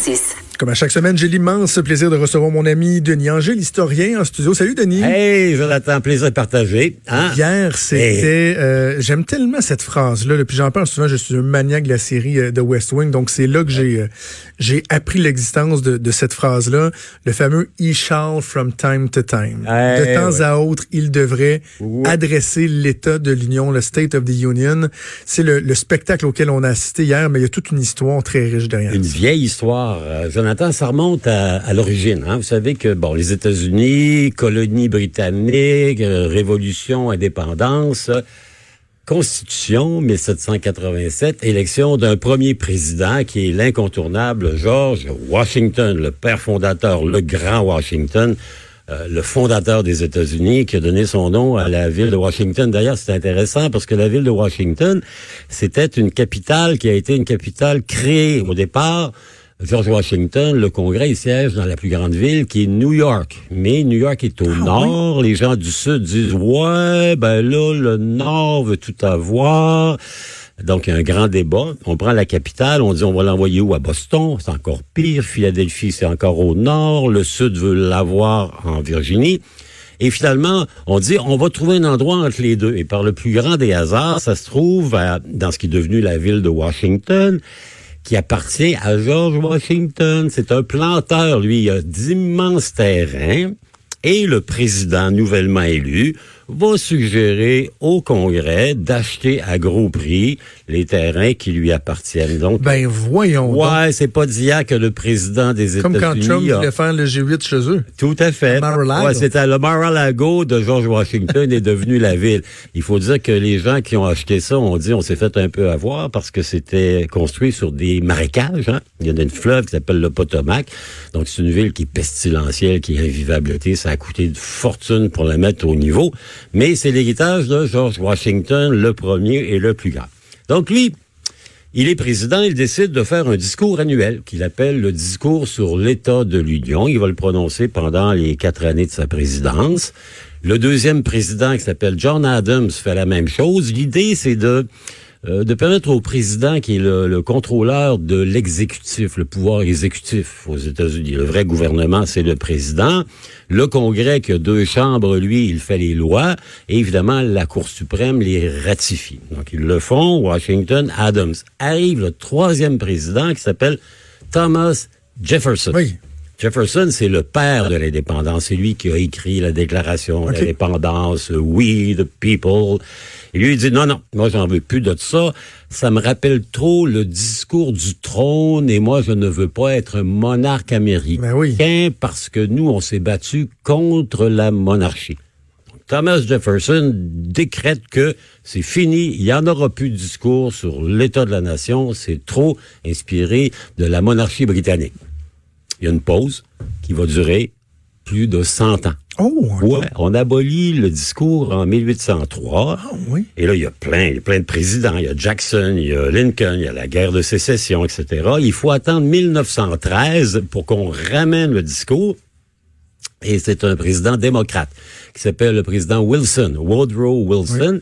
Francis. Comme à chaque semaine, j'ai l'immense plaisir de recevoir mon ami Denis Angers, l'historien en studio. Salut Denis. Hey, Jonathan, plaisir partagé. Hein? Hier, c'était... Euh, J'aime tellement cette phrase-là. Puis j'en parle souvent, je suis un maniaque de la série euh, de West Wing. Donc c'est là que j'ai euh, j'ai appris l'existence de, de, cette phrase-là. Le fameux « he shall from time to time De temps à autre, il devrait adresser l'état de l'Union, le State of the Union. C'est le, le, spectacle auquel on a assisté hier, mais il y a toute une histoire très riche derrière. Une vieille histoire, Jonathan ça remonte à, l'origine. Hein. Vous savez que bon, les États-Unis, colonie britannique, euh, révolution, indépendance, Constitution 1787, élection d'un premier président qui est l'incontournable George Washington, le père fondateur, le grand Washington, euh, le fondateur des États-Unis, qui a donné son nom à la ville de Washington. D'ailleurs, c'est intéressant parce que la ville de Washington, c'était une capitale qui a été une capitale créée au départ George Washington, le Congrès, il siège dans la plus grande ville qui est New York. Mais New York est au ah nord. Les gens du sud disent, ouais, ben là, le nord veut tout avoir. Donc, il y a un grand débat. On prend la capitale, on dit on va l'envoyer où? À Boston, c'est encore pire. Philadelphie, c'est encore au nord. Le Sud veut l'avoir en Virginie. Et finalement, on dit on va trouver un endroit entre les deux. Et par le plus grand des hasards, ça se trouve dans ce qui est devenu la ville de Washington qui appartient à George Washington. C'est un planteur, lui. Il a d'immenses terrains. Et le président nouvellement élu va suggérer au Congrès d'acheter à gros prix les terrains qui lui appartiennent. Donc, ben voyons. Ouais, c'est pas d'hier que le président des États-Unis. Comme quand Trump voulait faire le G8 chez eux. Tout à fait. Ouais, c'était le Mar-a-Lago de George Washington est devenu la ville. Il faut dire que les gens qui ont acheté ça ont dit on s'est fait un peu avoir parce que c'était construit sur des marécages. Hein? Il y a une fleuve qui s'appelle le Potomac. Donc c'est une ville qui est pestilentielle, qui est invivabilité. Ça a coûté une fortune pour la mettre au niveau mais c'est l'héritage de George Washington, le premier et le plus grand. Donc lui, il est président, il décide de faire un discours annuel qu'il appelle le discours sur l'état de l'Union. Il va le prononcer pendant les quatre années de sa présidence. Le deuxième président, qui s'appelle John Adams, fait la même chose. L'idée, c'est de euh, de permettre au président, qui est le, contrôleur de l'exécutif, le pouvoir exécutif aux États-Unis, le vrai gouvernement, c'est le président. Le Congrès, qui a deux chambres, lui, il fait les lois. Et évidemment, la Cour suprême les ratifie. Donc, ils le font. Washington, Adams. Arrive le troisième président qui s'appelle Thomas Jefferson. Oui. Jefferson, c'est le père de l'indépendance. C'est lui qui a écrit la déclaration de l'indépendance, We the People. Et lui, il dit, non, non, moi, j'en veux plus de ça. Ça me rappelle trop le discours du trône et moi, je ne veux pas être monarque américain ben oui. parce que nous, on s'est battu contre la monarchie. Thomas Jefferson décrète que c'est fini, il n'y en aura plus de discours sur l'état de la nation, c'est trop inspiré de la monarchie britannique. Il y a une pause qui va durer plus de 100 ans. Oh, ouais, on abolit le discours en 1803. Ah, oui. Et là, il y a plein, il y a plein de présidents. Il y a Jackson, il y a Lincoln, il y a la guerre de sécession, etc. Il faut attendre 1913 pour qu'on ramène le discours. Et c'est un président démocrate qui s'appelle le président Wilson, Woodrow Wilson.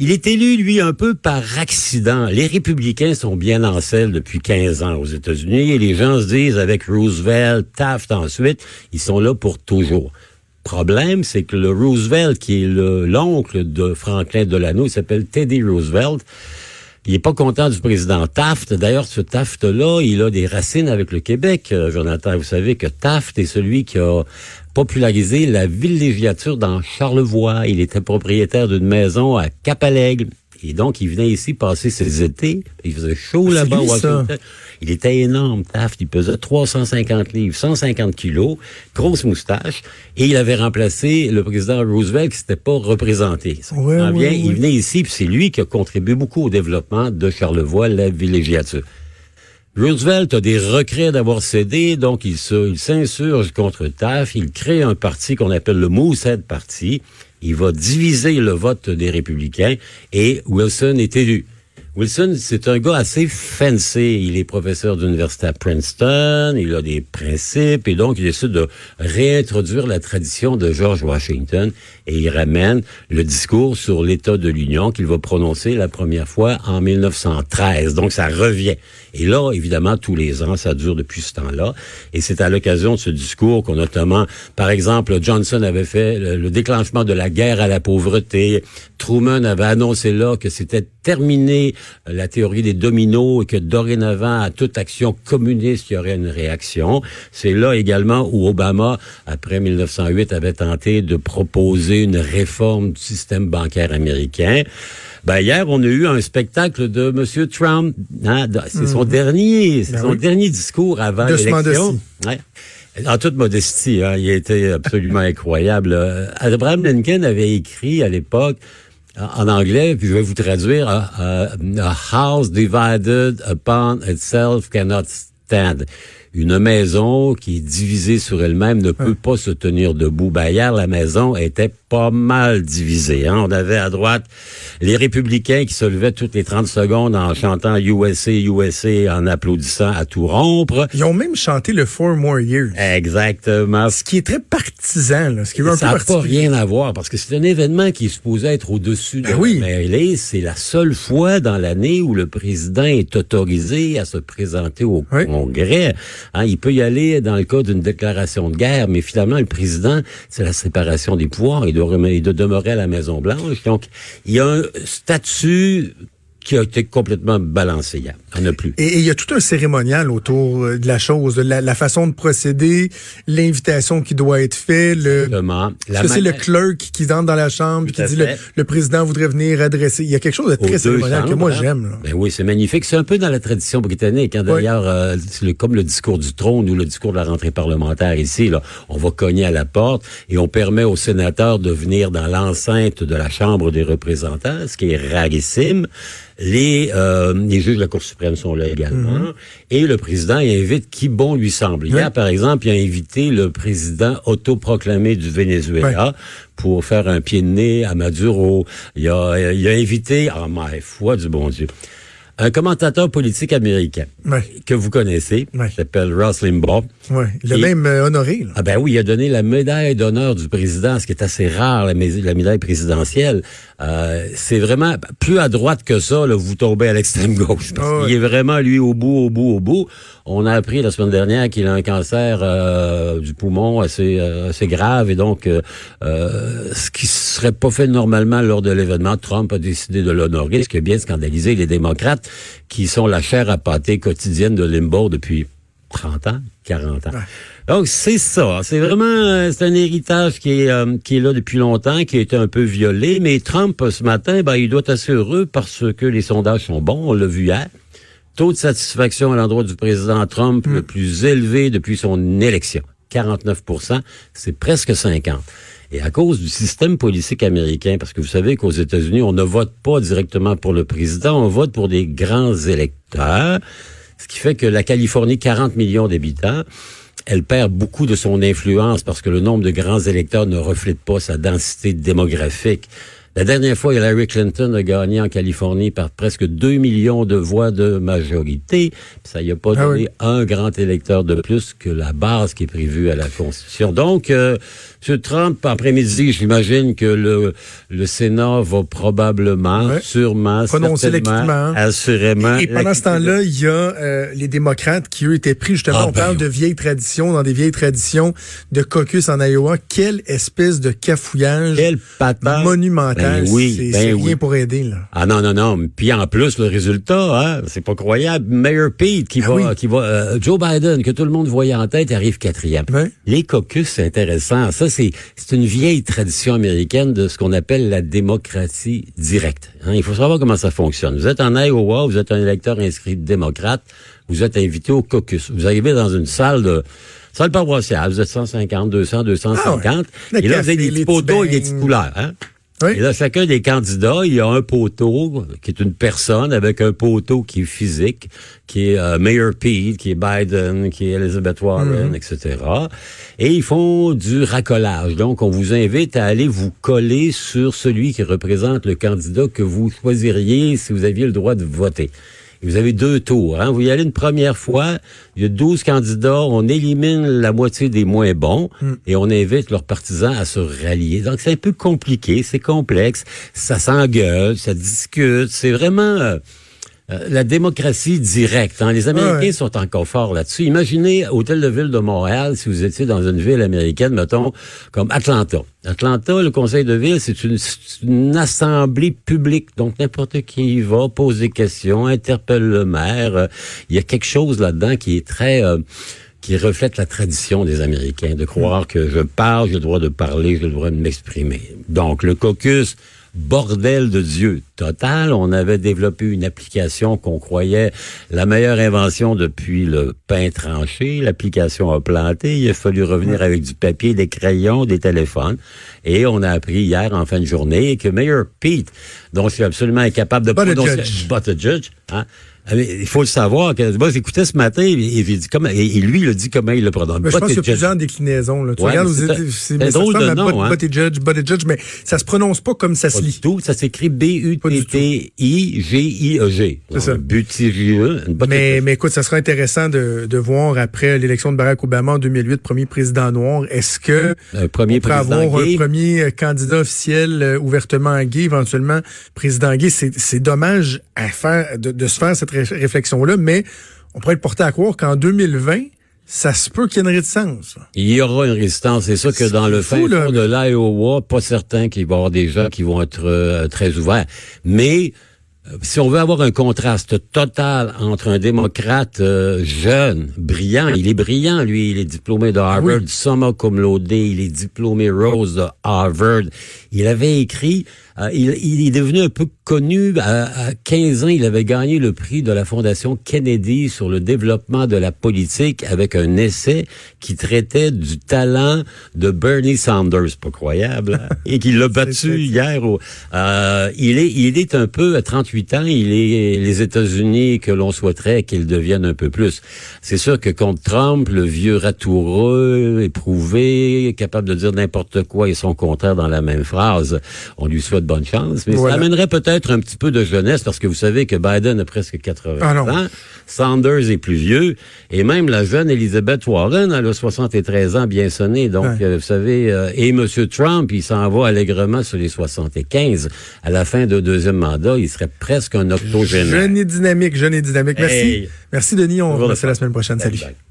Il est élu, lui, un peu par accident. Les républicains sont bien en selle depuis 15 ans aux États-Unis et les gens se disent, avec Roosevelt, Taft ensuite, ils sont là pour toujours. Problème, c'est que le Roosevelt, qui est l'oncle de Franklin Delano, il s'appelle Teddy Roosevelt, il est pas content du président Taft. D'ailleurs, ce Taft-là, il a des racines avec le Québec, euh, Jonathan. Vous savez que Taft est celui qui a popularisé la villégiature dans Charlevoix. Il était propriétaire d'une maison à Capalègue. Et donc, il venait ici passer ses étés. Il faisait chaud ah, là-bas. Il était énorme, Taft. Il pesait 350 livres, 150 kilos, grosse moustache. Et il avait remplacé le président Roosevelt qui s'était pas représenté. Il venait ici, puis c'est lui qui a contribué beaucoup au développement de Charlevoix, la villégiature. Roosevelt a des regrets d'avoir cédé, donc il s'insurge contre Taft. Il crée un parti qu'on appelle le Moosehead Party. Il va diviser le vote des républicains et Wilson est élu. Wilson, c'est un gars assez fancy. Il est professeur d'université à Princeton, il a des principes et donc il décide de réintroduire la tradition de George Washington et il ramène le discours sur l'état de l'Union qu'il va prononcer la première fois en 1913. Donc ça revient. Et là, évidemment, tous les ans, ça dure depuis ce temps-là. Et c'est à l'occasion de ce discours qu'on notamment, par exemple, Johnson avait fait le, déclenchement de la guerre à la pauvreté. Truman avait annoncé là que c'était terminé la théorie des dominos et que dorénavant, à toute action communiste, il y aurait une réaction. C'est là également où Obama, après 1908, avait tenté de proposer une réforme du système bancaire américain. Ben, hier, on a eu un spectacle de M. Trump. Hein, c'est son mhm. dernier, c'est ben son dernier discours avant l'élection. Ouais. En toute modestie, hein, il a été absolument incroyable. Abraham Lincoln avait écrit à l'époque en anglais, puis je vais vous traduire, a house divided upon itself cannot stand une maison qui est divisée sur elle-même ne peut pas se tenir debout. Ben, hier, la maison était pas mal divisée. Hein? On avait à droite les républicains qui se levaient toutes les 30 secondes en chantant USA, USA, en applaudissant à tout rompre. Ils ont même chanté le Four More Years. Exactement. Ce qui est très partisan, là, ce qui est un Ça n'a pas rien à voir, parce que c'est un événement qui est supposé être au-dessus de ben oui. C'est la seule fois dans l'année où le président est autorisé à se présenter au Congrès. Hein, il peut y aller dans le cas d'une déclaration de guerre, mais finalement, le président, c'est la séparation des pouvoirs. Il doit, il doit demeurer à la Maison-Blanche. Donc, il y a un statut qui a été complètement balancé. Il n'y en a plus. Et il y a tout un cérémonial autour euh, de la chose, de la, façon de procéder, l'invitation qui doit être faite. Le, c'est le clerk qui entre dans la chambre qui dit le, président voudrait venir adresser. Il y a quelque chose de très cérémonial que moi hein? j'aime. Ben oui, c'est magnifique. C'est un peu dans la tradition britannique. Hein. D'ailleurs, euh, comme le discours du trône ou le discours de la rentrée parlementaire ici, là, on va cogner à la porte et on permet aux sénateurs de venir dans l'enceinte de la Chambre des représentants, ce qui est rarissime. Les, euh, les juges de la Cour suprême sont là également. Mhm. Et le président invite qui bon lui semble. Hier, par exemple, il a invité le président autoproclamé du Venezuela pour faire un pied de nez à Maduro. Il a, il a invité, ah, ma foi du bon Dieu, un commentateur politique américain que vous connaissez, qui s'appelle Ross Limbaugh. Ouais. Il a même euh, honoré. Ah ben oui, il a donné la médaille d'honneur du président, ce qui est assez rare, la, médaille présidentielle. Euh, c'est vraiment plus à droite que ça, là, vous tombez à l'extrême gauche. Ah il est vraiment lui au bout, au bout, au bout. On a appris la semaine dernière qu'il a un cancer euh, du poumon assez assez grave et donc ce qui serait pas fait normalement lors de l'événement, Trump a décidé de l'honorer, ce qui a bien scandalisé les démocrates qui sont la chair à pâté quotidienne de Limbaugh depuis 30 ans, 40 ans. Donc c'est ça, c'est vraiment euh, c'est un héritage qui est euh, qui est là depuis longtemps, qui a été un peu violé, mais Trump ce matin, ben il doit être assez heureux parce que les sondages sont bons, on l'a vu hier. Taux de satisfaction à l'endroit du président Trump le mm. plus élevé depuis son élection, 49% c'est presque 50. Et à cause du système politique américain, parce que vous savez qu'aux États-Unis, on ne vote pas directement pour le président, on vote pour des grands électeurs, ce qui fait que la Californie, 40 millions d'habitants, elle perd beaucoup de son influence parce que le nombre de grands électeurs ne reflète pas sa densité démographique. La dernière fois, Hillary Clinton a gagné en Californie par presque 2 millions de voix de majorité. Ça n'y a pas ah donné un grand électeur de plus que la base qui est prévue à la Constitution. Donc, euh, M. Trump, après-midi, j'imagine que le, le Sénat va probablement, sûrement, certainement, assurément... Et, pendant ce temps-là, il y a euh, les démocrates qui, eux, étaient pris, justement, ah, on ben parle de vieilles traditions, dans des vieilles traditions de caucus en Iowa. Quelle espèce de cafouillage Quel monumental. Ben oui, c'est ben rien pour aider, là. Ah non, non, non. Puis en plus, le résultat, hein, c'est pas croyable. Mayor Pete qui ah va... Qui va euh, Joe Biden, que tout le monde voyait en tête, arrive quatrième. Les caucus, c'est intéressant. Ça, c'est une vieille tradition américaine de ce qu'on appelle la démocratie directe. Hein. Il faut savoir comment ça fonctionne. Vous êtes en Iowa, vous êtes un électeur inscrit démocrate, vous êtes invité au caucus. Vous arrivez dans une salle de salle paroissiale, vous êtes 150, 200, 250, et là, vous avez des petits poteaux et des petites couleurs. Hein? Oui. Et là, chacun des candidats, il y a un poteau qui est une personne avec un poteau qui est physique, qui est euh, Mayor Pete, qui est Biden, qui est Elizabeth Warren, etc. Et ils font du racolage. Donc, on vous invite à aller vous coller sur celui qui représente le candidat que vous choisiriez si vous aviez le droit de voter. Et vous avez deux tours. Hein? Vous y allez une première fois, il y a 12 candidats, on élimine la moitié des moins bons et on invite leurs partisans à se rallier. Donc c'est un peu compliqué, c'est complexe, ça s'engueule, ça discute, c'est vraiment... euh, euh, la démocratie directe. hein. Les Américains Ouais. sont encore forts là-dessus. Imaginez Hôtel de Ville de Montréal si vous étiez dans une ville américaine, mettons, comme Atlanta. Atlanta, le conseil de ville, c'est une, une assemblée publique. Donc, n'importe qui y va, pose des questions, interpelle le maire. Euh, Il y a quelque chose là-dedans qui est très... euh, qui reflète la tradition des Américains, de croire que je parle, j'ai le droit de parler, j'ai le droit de m'exprimer. Donc, le caucus, bordel de Dieu total. On avait développé une application qu'on croyait la meilleure invention depuis le pain tranché. L'application a planté. Il a fallu revenir avec du papier, des crayons, des téléphones. Et on a appris hier, en fin de journée, que Mayor Pete, dont je suis absolument incapable de But prononcer... But a judge, hein? Il faut le savoir. Que, moi, j'écoutais ce matin et, dit lui, il a dit comment il le prononce. Mais je But pense qu'il y a plusieurs déclinaisons. Là. Tu Ouais, regardes c'est drôle de nom, But- hein. But Judge, But Judge, mais ça se prononce pas comme ça se du lit. tout. Ça s'écrit B-U-T-T-I-G-I-E-G. C'est ça. Butigeux. une botte Mais, de- mais écoute, ça sera intéressant de, de voir après l'élection de Barack Obama en 2008, premier président noir, est-ce que Un premier on pourrait président avoir gay? un premier euh, candidat officiel euh, ouvertement gay, éventuellement président gay? C'est c'est dommage à faire de, de se faire cette ré- réflexion-là, mais on pourrait être porté à croire qu'en 2020, ça se peut qu'il y ait une réticence. Il y aura une résistance. C'est ça que dans le fou, fin là. fond de l'Iowa, pas certain qu'il va y avoir des gens qui vont être euh, très ouverts. Mais euh, si on veut avoir un contraste total entre un démocrate euh, jeune, brillant, il est brillant, lui, il est diplômé de Harvard, Oui. summa cum laude, il est diplômé Rose de Harvard. Il avait écrit, euh, il, il est devenu un peu connu, à, à 15 ans, il avait gagné le prix de la Fondation Kennedy sur le développement de la politique avec un essai qui traitait du talent de Bernie Sanders, pas croyable, hein, et qu'il l'a battu hier. Au, euh, il est, il est un peu à 38 ans. Il est les États-Unis que l'on souhaiterait qu'ils deviennent un peu plus. C'est sûr que contre Trump, le vieux ratoureux, éprouvé, capable de dire n'importe quoi et son contraire dans la même phrase, on lui souhaite bonne chance. Mais Voilà. ça amènerait peut-être un petit peu de jeunesse parce que vous savez que Biden a presque 80 Ah ans. Sanders est plus vieux. Et même la jeune Elizabeth Warren, elle a 73 ans bien sonné. Donc, Ouais. euh, vous savez, euh, et M. Trump, il s'en va allègrement sur les 75. À la fin de deuxième mandat, il serait presque un octogénaire. Jeune et dynamique, jeune et dynamique. Merci. Hey. Merci, Denis. On se la semaine prochaine. Salut. Bye.